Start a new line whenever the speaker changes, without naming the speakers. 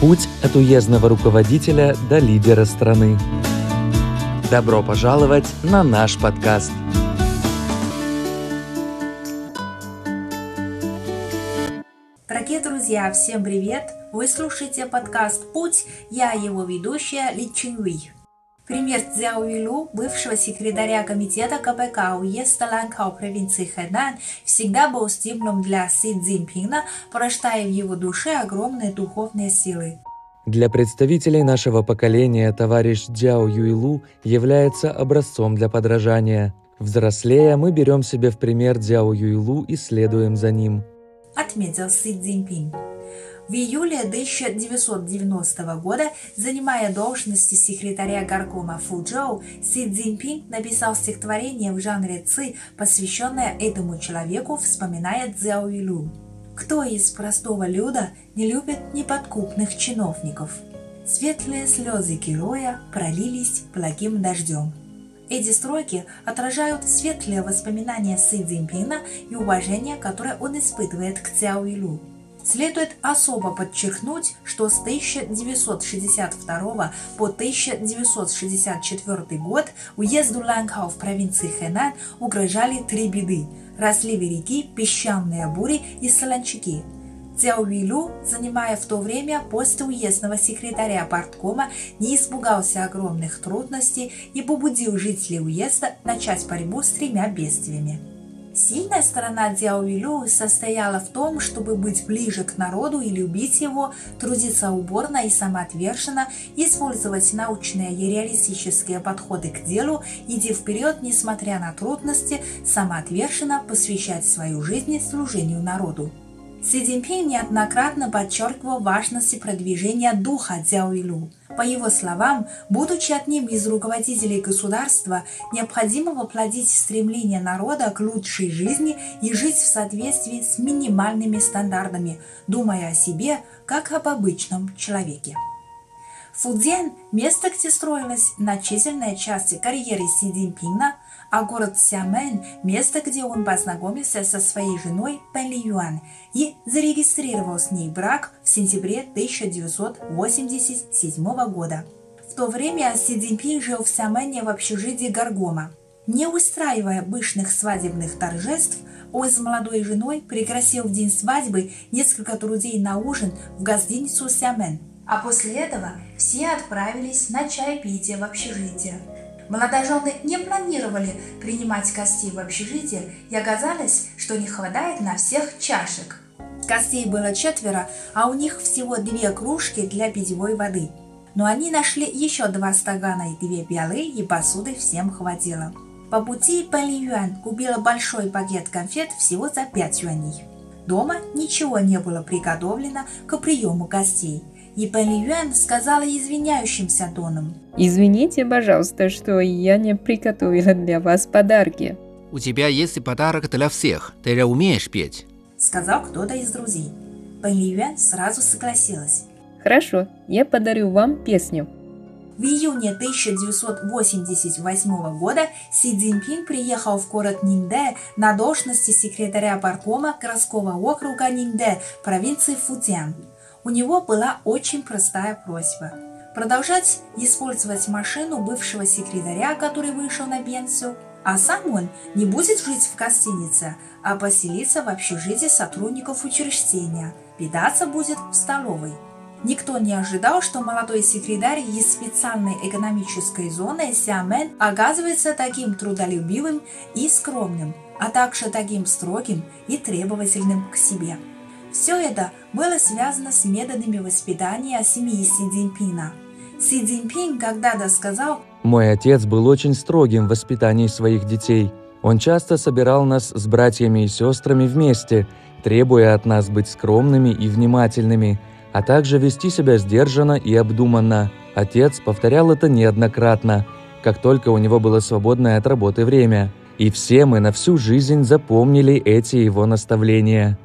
Путь от уездного руководителя до лидера страны. Добро пожаловать на наш подкаст.
Дорогие друзья, всем привет! Вы слушаете подкаст «Путь», я его ведущая Ли Чинуи. Пример Цзяо Юлю, бывшего секретаря комитета КПК уезда Ланкао провинции Хэнан, всегда был стимулом для Си Цзиньпина, порождая в его душе огромные духовные силы.
Для представителей нашего поколения товарищ Дзяо Юйлу является образцом для подражания. Взрослея, мы берем себе в пример Дзяо Юйлу и следуем за ним.
Отметил Си Цзиньпин. В июле 1990 года, занимая должности секретаря горкома Фуджоу, Си Цзиньпин написал стихотворение в жанре ци, посвященное этому человеку, вспоминая Цзяо Юлю. Кто из простого люда не любит неподкупных чиновников? Светлые слезы героя пролились благим дождем. Эти строки отражают светлые воспоминания Си Цзиньпина и уважение, которое он испытывает к Цяо Илю. Следует особо подчеркнуть, что с 1962 по 1964 год уезду Ланкао в провинции Хэнан угрожали три беды – разливы реки, песчаные бури и солончаки. Цяо Вилю, занимая в то время пост уездного секретаря парткома, не испугался огромных трудностей и побудил жителей уезда начать борьбу с тремя бедствиями. Сильная сторона Дзяо Юлю состояла в том, чтобы быть ближе к народу и любить его, трудиться уборно и самоотверженно, использовать научные и реалистические подходы к делу, идти вперед, несмотря на трудности, самоотверженно посвящать свою жизнь служению народу. Си Цзиньпин неоднократно подчеркивал важность продвижения духа Дзяоилу. По его словам, будучи одним из руководителей государства, необходимо воплотить стремление народа к лучшей жизни и жить в соответствии с минимальными стандартами, думая о себе как об обычном человеке. Фудзян – место, где строилась значительная часть карьеры Си Цзиньпина, а город Сямен – место, где он познакомился со своей женой Пэн Ли Юан и зарегистрировал с ней брак в сентябре 1987 года. В то время Си Цзиньпин жил в Сямене в общежитии Гаргома. Не устраивая пышных свадебных торжеств, он с молодой женой пригласил в день свадьбы несколько друзей на ужин в гостиницу Сямен – а после этого все отправились на чаепитие в общежитие. Молодожены не планировали принимать гостей в общежитие и оказалось, что не хватает на всех чашек. Гостей было четверо, а у них всего две кружки для питьевой воды. Но они нашли еще два стакана и две пиалы, и посуды всем хватило. По пути Пэли Юань купила большой пакет конфет всего за 5 юаней. Дома ничего не было приготовлено к приему гостей – и Пэн Юэн сказала извиняющимся тоном.
Извините, пожалуйста, что я не приготовила для вас подарки.
У тебя есть подарок для всех. Ты же умеешь петь.
Сказал кто-то из друзей. Пэн Юэн сразу согласилась.
Хорошо, я подарю вам песню.
В июне 1988 года Си Цзиньпин приехал в город Ниндэ на должности секретаря паркома городского округа Ниндэ провинции Фудзян. У него была очень простая просьба – продолжать использовать машину бывшего секретаря, который вышел на пенсию, а сам он не будет жить в гостинице, а поселиться в общежитии сотрудников учреждения, питаться будет в столовой. Никто не ожидал, что молодой секретарь из специальной экономической зоны Сиамен оказывается таким трудолюбивым и скромным, а также таким строгим и требовательным к себе. Все это было связано с методами воспитания семьи Си Цзиньпина. Си Цзиньпин когда-то сказал,
«Мой отец был очень строгим в воспитании своих детей. Он часто собирал нас с братьями и сестрами вместе, требуя от нас быть скромными и внимательными, а также вести себя сдержанно и обдуманно. Отец повторял это неоднократно, как только у него было свободное от работы время. И все мы на всю жизнь запомнили эти его наставления.